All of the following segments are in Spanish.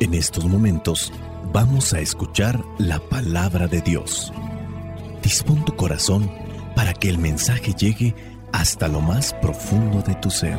En estos momentos vamos a escuchar la palabra de Dios. Dispón tu corazón para que el mensaje llegue hasta lo más profundo de tu ser.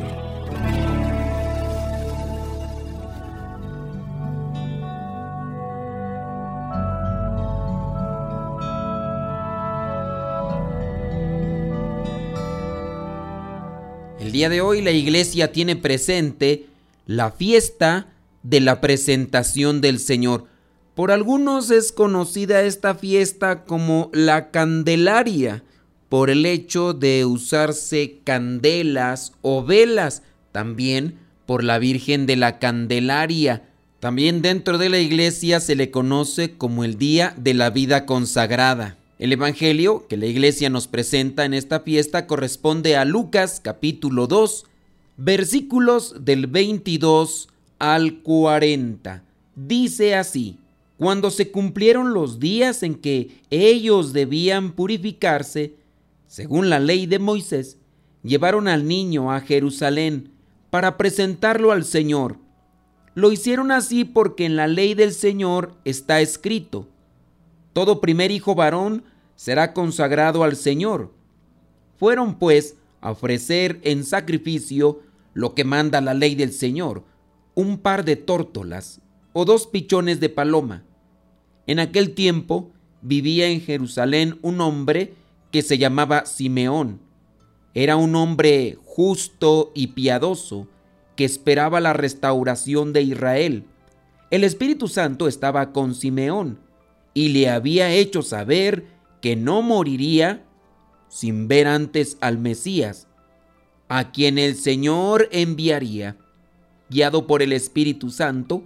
El día de hoy la iglesia tiene presente la fiesta de la presentación del Señor. Por algunos es conocida esta fiesta como la Candelaria, por el hecho de usarse candelas o velas, también por la Virgen de la Candelaria. También dentro de la iglesia se le conoce como el Día de la Vida Consagrada. El Evangelio que la iglesia nos presenta en esta fiesta corresponde a Lucas capítulo 2, versículos del 22 al 40. Dice así, cuando se cumplieron los días en que ellos debían purificarse, según la ley de Moisés, llevaron al niño a Jerusalén para presentarlo al Señor. Lo hicieron así porque en la ley del Señor está escrito, todo primer hijo varón será consagrado al Señor. Fueron pues a ofrecer en sacrificio lo que manda la ley del Señor, un par de tórtolas o dos pichones de paloma. En aquel tiempo vivía en Jerusalén un hombre que se llamaba Simeón. Era un hombre justo y piadoso que esperaba la restauración de Israel. El Espíritu Santo estaba con Simeón y le había hecho saber que no moriría sin ver antes al Mesías, a quien el Señor enviaría. Guiado por el Espíritu Santo,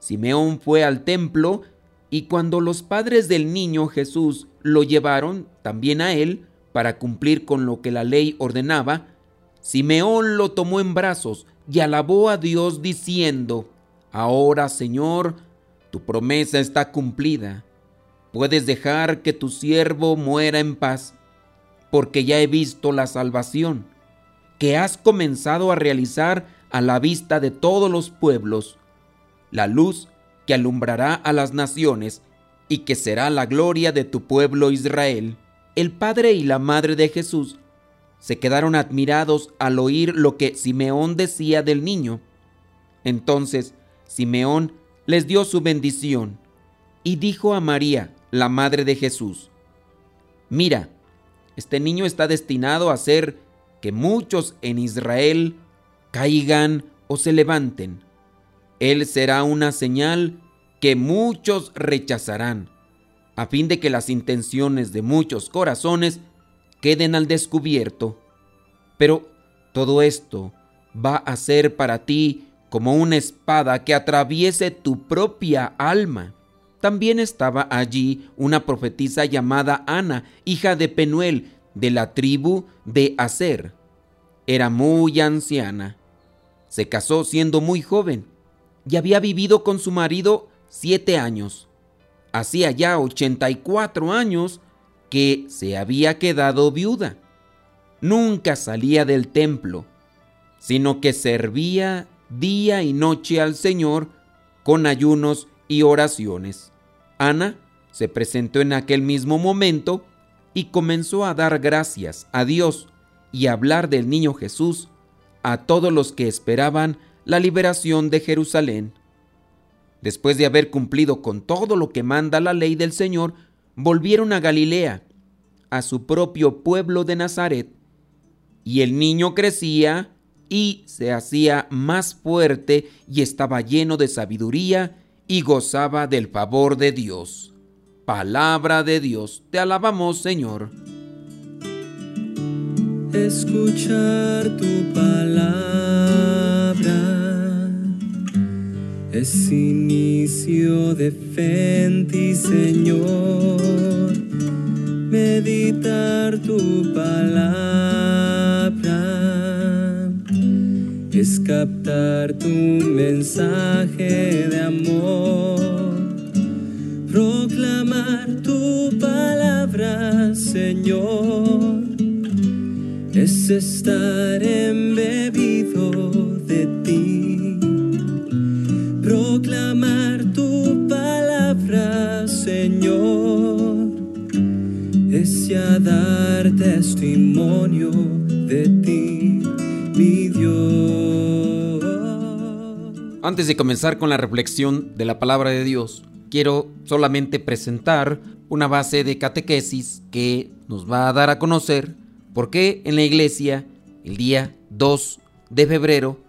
Simeón fue al templo y cuando los padres del niño Jesús lo llevaron también a él para cumplir con lo que la ley ordenaba, Simeón lo tomó en brazos y alabó a Dios diciendo, Ahora Señor, tu promesa está cumplida. Puedes dejar que tu siervo muera en paz, porque ya he visto la salvación que has comenzado a realizar a la vista de todos los pueblos, la luz que alumbrará a las naciones y que será la gloria de tu pueblo Israel. El padre y la madre de Jesús se quedaron admirados al oír lo que Simeón decía del niño. Entonces Simeón les dio su bendición y dijo a María, la madre de Jesús, Mira, este niño está destinado a ser que muchos en Israel caigan o se levanten. Él será una señal que muchos rechazarán, a fin de que las intenciones de muchos corazones queden al descubierto. Pero todo esto va a ser para ti como una espada que atraviese tu propia alma. También estaba allí una profetisa llamada Ana, hija de Penuel, de la tribu de Aser. Era muy anciana. Se casó siendo muy joven y había vivido con su marido siete años. Hacía ya 84 años que se había quedado viuda. Nunca salía del templo, sino que servía día y noche al Señor con ayunos y oraciones. Ana se presentó en aquel mismo momento y comenzó a dar gracias a Dios y a hablar del niño Jesús a todos los que esperaban la liberación de Jerusalén. Después de haber cumplido con todo lo que manda la ley del Señor, volvieron a Galilea, a su propio pueblo de Nazaret, y el niño crecía y se hacía más fuerte y estaba lleno de sabiduría y gozaba del favor de Dios. Palabra de Dios, te alabamos Señor. Escuchar tu palabra es inicio de fe ti, Señor. Meditar tu palabra es captar tu mensaje de amor. Proclamar tu palabra, Señor, es estar embebido de ti, proclamar tu palabra, Señor, es ya dar testimonio de ti, mi Dios. Antes de comenzar con la reflexión de la palabra de Dios, quiero solamente presentar una base de catequesis que nos va a dar a conocer por qué en la iglesia el día 2 de febrero,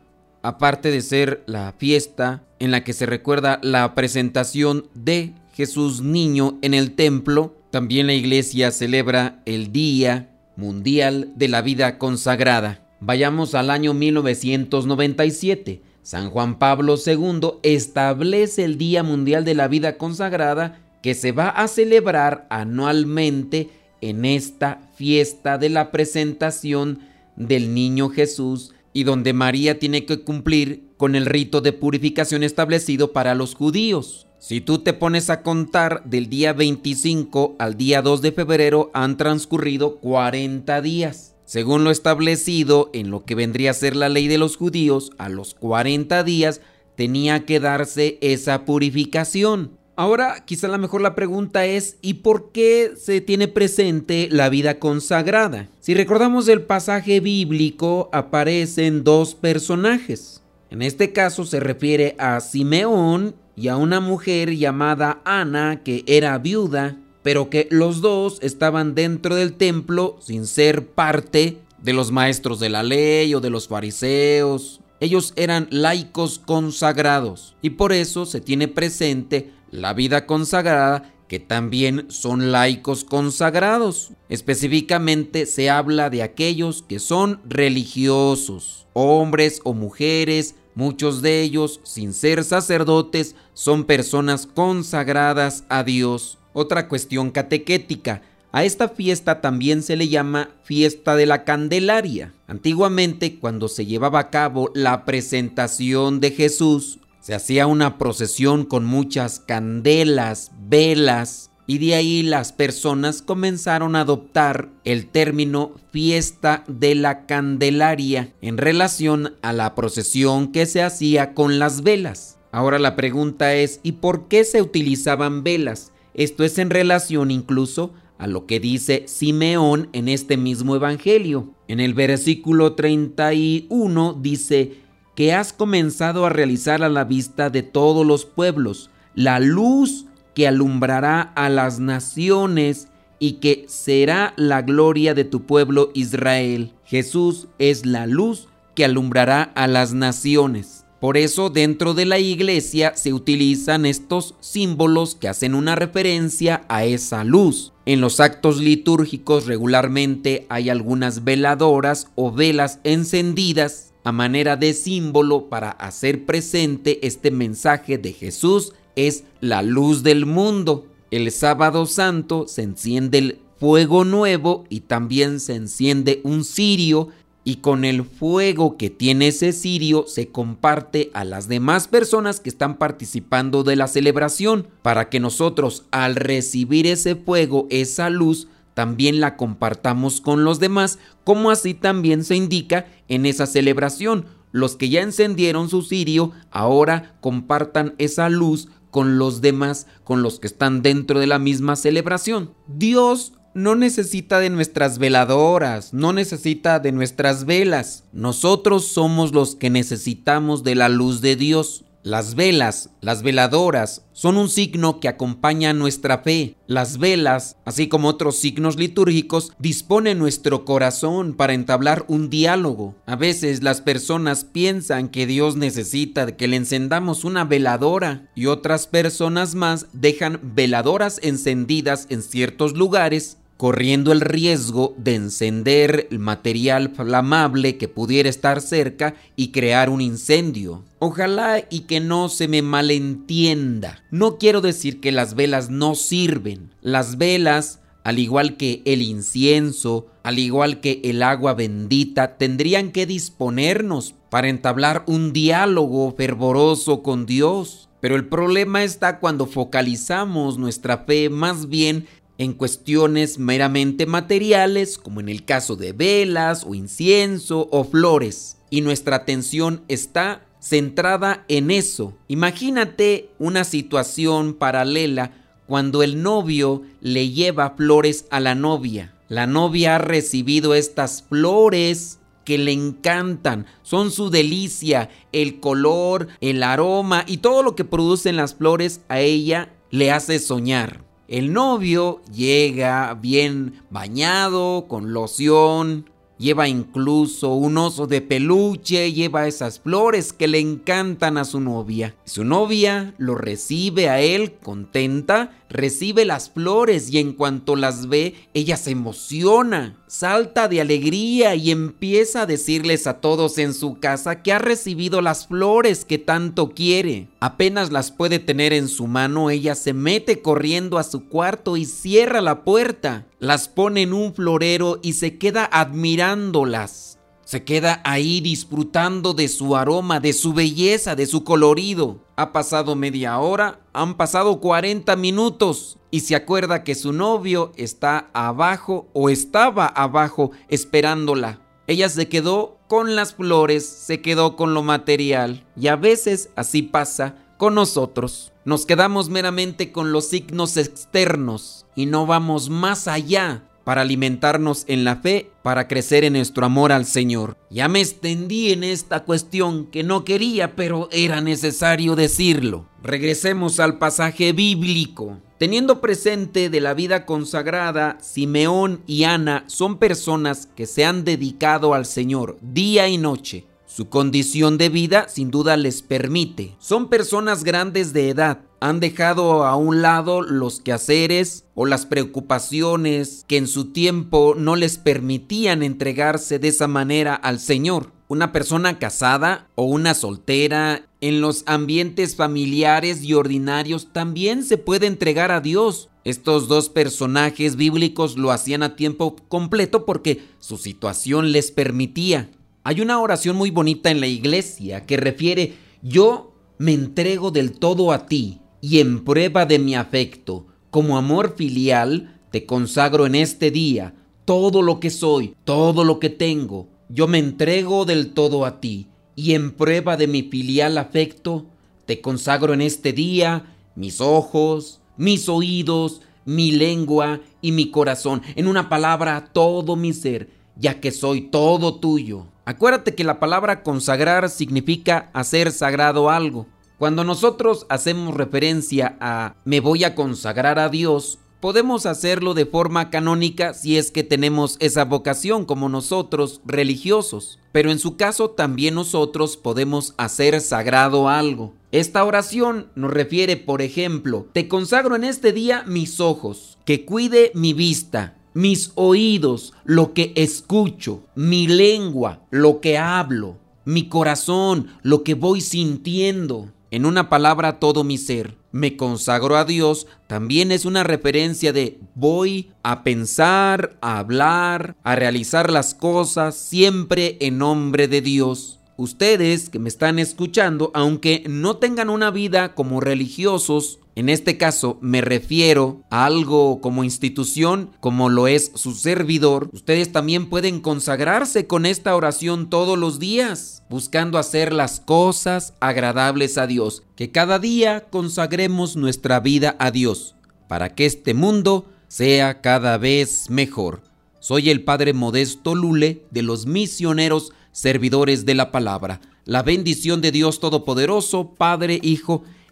aparte de ser la fiesta en la que se recuerda la presentación de Jesús niño en el templo, también la iglesia celebra el Día Mundial de la Vida Consagrada. Vayamos al año 1997. San Juan Pablo II establece el Día Mundial de la Vida Consagrada que se va a celebrar anualmente en esta fiesta de la presentación del niño Jesús y donde María tiene que cumplir con el rito de purificación establecido para los judíos. Si tú te pones a contar del día 25 al día 2 de febrero han transcurrido 40 días. Según lo establecido en lo que vendría a ser la ley de los judíos, a los 40 días tenía que darse esa purificación. Ahora, quizá la mejor la pregunta es, ¿y por qué se tiene presente la vida consagrada? Si recordamos el pasaje bíblico, aparecen dos personajes. En este caso se refiere a Simeón y a una mujer llamada Ana que era viuda, pero que los dos estaban dentro del templo sin ser parte de los maestros de la ley o de los fariseos. Ellos eran laicos consagrados y por eso se tiene presente la vida consagrada que también son laicos consagrados. Específicamente se habla de aquellos que son religiosos, hombres o mujeres, muchos de ellos, sin ser sacerdotes, son personas consagradas a Dios. Otra cuestión catequética. A esta fiesta también se le llama fiesta de la Candelaria. Antiguamente, cuando se llevaba a cabo la presentación de Jesús, se hacía una procesión con muchas candelas, velas, y de ahí las personas comenzaron a adoptar el término fiesta de la Candelaria en relación a la procesión que se hacía con las velas. Ahora la pregunta es, ¿y por qué se utilizaban velas? Esto es en relación incluso a lo que dice Simeón en este mismo Evangelio. En el versículo 31 dice, que has comenzado a realizar a la vista de todos los pueblos, la luz que alumbrará a las naciones y que será la gloria de tu pueblo Israel. Jesús es la luz que alumbrará a las naciones. Por eso dentro de la iglesia se utilizan estos símbolos que hacen una referencia a esa luz. En los actos litúrgicos regularmente hay algunas veladoras o velas encendidas a manera de símbolo para hacer presente este mensaje de Jesús es la luz del mundo. El sábado santo se enciende el fuego nuevo y también se enciende un cirio y con el fuego que tiene ese cirio se comparte a las demás personas que están participando de la celebración para que nosotros al recibir ese fuego, esa luz, también la compartamos con los demás, como así también se indica en esa celebración. Los que ya encendieron su cirio ahora compartan esa luz con los demás, con los que están dentro de la misma celebración. Dios no necesita de nuestras veladoras, no necesita de nuestras velas. Nosotros somos los que necesitamos de la luz de Dios. Las velas, las veladoras, son un signo que acompaña nuestra fe. Las velas, así como otros signos litúrgicos, disponen nuestro corazón para entablar un diálogo. A veces las personas piensan que Dios necesita que le encendamos una veladora y otras personas más dejan veladoras encendidas en ciertos lugares corriendo el riesgo de encender el material flamable que pudiera estar cerca y crear un incendio. Ojalá y que no se me malentienda. No quiero decir que las velas no sirven. Las velas, al igual que el incienso, al igual que el agua bendita, tendrían que disponernos para entablar un diálogo fervoroso con Dios. Pero el problema está cuando focalizamos nuestra fe más bien en cuestiones meramente materiales, como en el caso de velas o incienso o flores. Y nuestra atención está centrada en eso. Imagínate una situación paralela cuando el novio le lleva flores a la novia. La novia ha recibido estas flores que le encantan, son su delicia, el color, el aroma y todo lo que producen las flores a ella le hace soñar. El novio llega bien bañado, con loción, Lleva incluso un oso de peluche, lleva esas flores que le encantan a su novia. Su novia lo recibe a él contenta, recibe las flores y en cuanto las ve, ella se emociona, salta de alegría y empieza a decirles a todos en su casa que ha recibido las flores que tanto quiere. Apenas las puede tener en su mano, ella se mete corriendo a su cuarto y cierra la puerta las pone en un florero y se queda admirándolas. Se queda ahí disfrutando de su aroma, de su belleza, de su colorido. Ha pasado media hora, han pasado 40 minutos y se acuerda que su novio está abajo o estaba abajo esperándola. Ella se quedó con las flores, se quedó con lo material y a veces así pasa con nosotros. Nos quedamos meramente con los signos externos y no vamos más allá para alimentarnos en la fe, para crecer en nuestro amor al Señor. Ya me extendí en esta cuestión que no quería, pero era necesario decirlo. Regresemos al pasaje bíblico. Teniendo presente de la vida consagrada, Simeón y Ana son personas que se han dedicado al Señor día y noche su condición de vida sin duda les permite. Son personas grandes de edad. Han dejado a un lado los quehaceres o las preocupaciones que en su tiempo no les permitían entregarse de esa manera al Señor. Una persona casada o una soltera en los ambientes familiares y ordinarios también se puede entregar a Dios. Estos dos personajes bíblicos lo hacían a tiempo completo porque su situación les permitía. Hay una oración muy bonita en la iglesia que refiere, yo me entrego del todo a ti y en prueba de mi afecto, como amor filial, te consagro en este día todo lo que soy, todo lo que tengo. Yo me entrego del todo a ti y en prueba de mi filial afecto, te consagro en este día mis ojos, mis oídos, mi lengua y mi corazón, en una palabra, todo mi ser, ya que soy todo tuyo. Acuérdate que la palabra consagrar significa hacer sagrado algo. Cuando nosotros hacemos referencia a me voy a consagrar a Dios, podemos hacerlo de forma canónica si es que tenemos esa vocación como nosotros religiosos, pero en su caso también nosotros podemos hacer sagrado algo. Esta oración nos refiere, por ejemplo, te consagro en este día mis ojos, que cuide mi vista, mis oídos, lo que escucho, mi lengua, lo que hablo, mi corazón, lo que voy sintiendo. En una palabra, todo mi ser. Me consagro a Dios también es una referencia de voy a pensar, a hablar, a realizar las cosas siempre en nombre de Dios ustedes que me están escuchando, aunque no tengan una vida como religiosos, en este caso me refiero a algo como institución, como lo es su servidor, ustedes también pueden consagrarse con esta oración todos los días, buscando hacer las cosas agradables a Dios, que cada día consagremos nuestra vida a Dios, para que este mundo sea cada vez mejor. Soy el Padre Modesto Lule de los misioneros servidores de la palabra. La bendición de Dios Todopoderoso, Padre, Hijo y